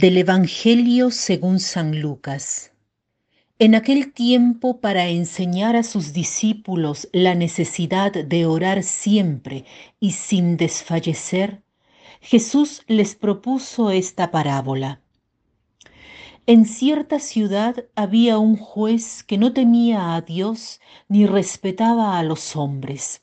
Del Evangelio según San Lucas. En aquel tiempo, para enseñar a sus discípulos la necesidad de orar siempre y sin desfallecer, Jesús les propuso esta parábola. En cierta ciudad había un juez que no temía a Dios ni respetaba a los hombres.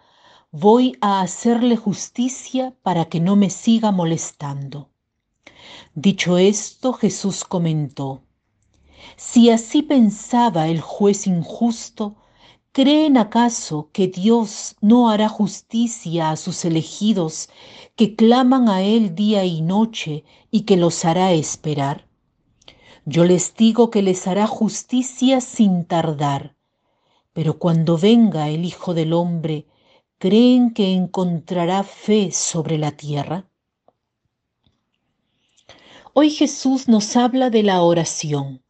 voy a hacerle justicia para que no me siga molestando. Dicho esto, Jesús comentó, si así pensaba el juez injusto, ¿creen acaso que Dios no hará justicia a sus elegidos que claman a Él día y noche y que los hará esperar? Yo les digo que les hará justicia sin tardar, pero cuando venga el Hijo del Hombre, ¿Creen que encontrará fe sobre la tierra? Hoy Jesús nos habla de la oración.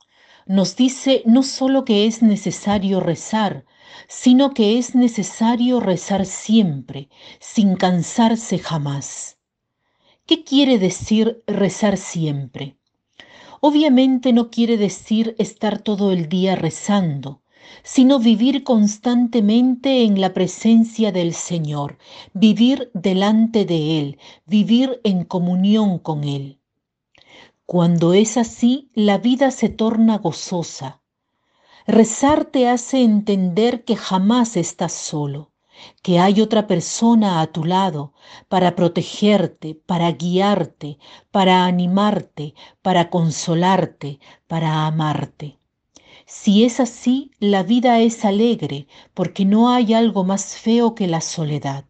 Nos dice no solo que es necesario rezar, sino que es necesario rezar siempre, sin cansarse jamás. ¿Qué quiere decir rezar siempre? Obviamente no quiere decir estar todo el día rezando, sino vivir constantemente en la presencia del Señor, vivir delante de Él, vivir en comunión con Él. Cuando es así, la vida se torna gozosa. Rezar te hace entender que jamás estás solo, que hay otra persona a tu lado para protegerte, para guiarte, para animarte, para consolarte, para amarte. Si es así, la vida es alegre, porque no hay algo más feo que la soledad.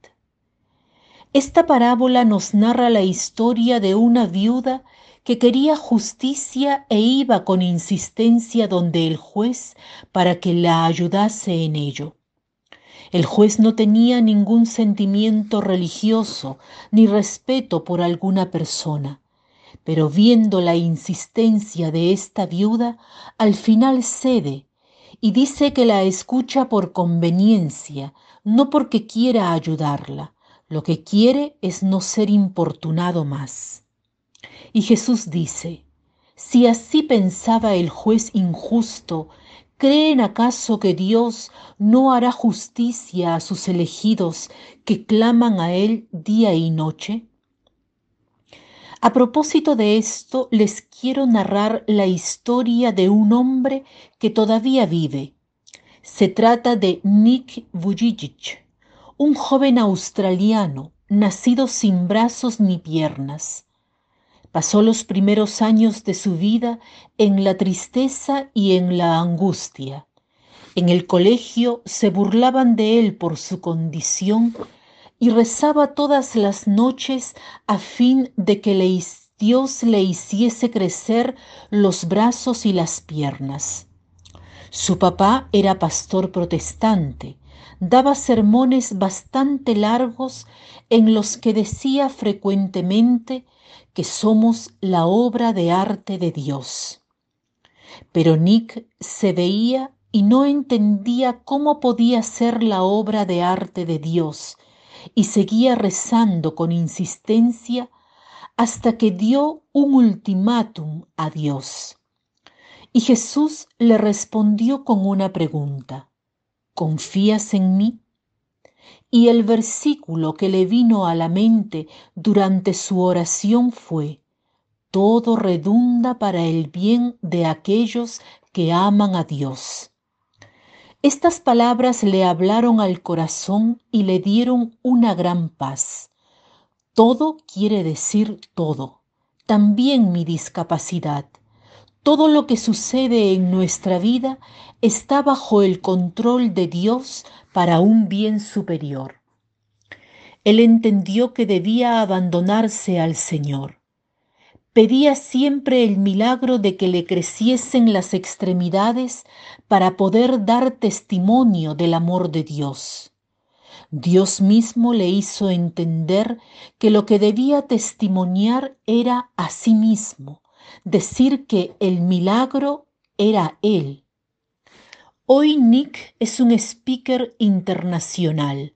Esta parábola nos narra la historia de una viuda que quería justicia e iba con insistencia donde el juez para que la ayudase en ello. El juez no tenía ningún sentimiento religioso ni respeto por alguna persona pero viendo la insistencia de esta viuda, al final cede y dice que la escucha por conveniencia, no porque quiera ayudarla. Lo que quiere es no ser importunado más. Y Jesús dice, si así pensaba el juez injusto, ¿creen acaso que Dios no hará justicia a sus elegidos que claman a Él día y noche? A propósito de esto, les quiero narrar la historia de un hombre que todavía vive. Se trata de Nick Vujicic, un joven australiano nacido sin brazos ni piernas. Pasó los primeros años de su vida en la tristeza y en la angustia. En el colegio se burlaban de él por su condición y rezaba todas las noches a fin de que Dios le hiciese crecer los brazos y las piernas. Su papá era pastor protestante, daba sermones bastante largos en los que decía frecuentemente que somos la obra de arte de Dios. Pero Nick se veía y no entendía cómo podía ser la obra de arte de Dios y seguía rezando con insistencia hasta que dio un ultimátum a Dios. Y Jesús le respondió con una pregunta, ¿confías en mí? Y el versículo que le vino a la mente durante su oración fue, todo redunda para el bien de aquellos que aman a Dios. Estas palabras le hablaron al corazón y le dieron una gran paz. Todo quiere decir todo, también mi discapacidad. Todo lo que sucede en nuestra vida está bajo el control de Dios para un bien superior. Él entendió que debía abandonarse al Señor. Pedía siempre el milagro de que le creciesen las extremidades para poder dar testimonio del amor de Dios. Dios mismo le hizo entender que lo que debía testimoniar era a sí mismo, decir que el milagro era Él. Hoy Nick es un speaker internacional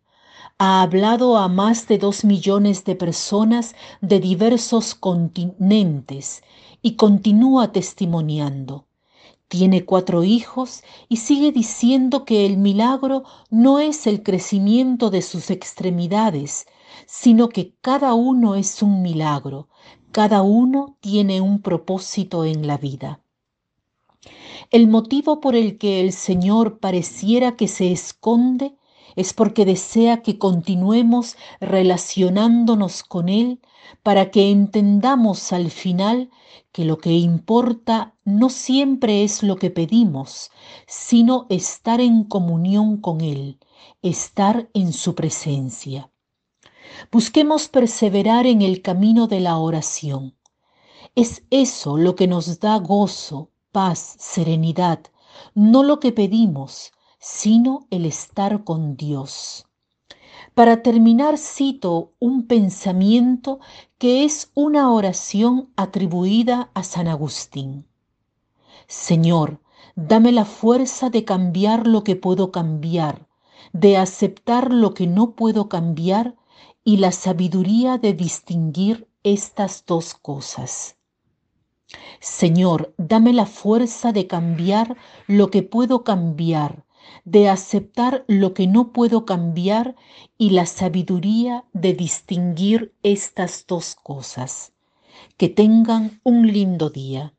ha hablado a más de dos millones de personas de diversos continentes y continúa testimoniando. Tiene cuatro hijos y sigue diciendo que el milagro no es el crecimiento de sus extremidades, sino que cada uno es un milagro, cada uno tiene un propósito en la vida. El motivo por el que el Señor pareciera que se esconde es porque desea que continuemos relacionándonos con Él para que entendamos al final que lo que importa no siempre es lo que pedimos, sino estar en comunión con Él, estar en su presencia. Busquemos perseverar en el camino de la oración. Es eso lo que nos da gozo, paz, serenidad, no lo que pedimos, sino el estar con Dios. Para terminar cito un pensamiento que es una oración atribuida a San Agustín. Señor, dame la fuerza de cambiar lo que puedo cambiar, de aceptar lo que no puedo cambiar y la sabiduría de distinguir estas dos cosas. Señor, dame la fuerza de cambiar lo que puedo cambiar, de aceptar lo que no puedo cambiar y la sabiduría de distinguir estas dos cosas. Que tengan un lindo día.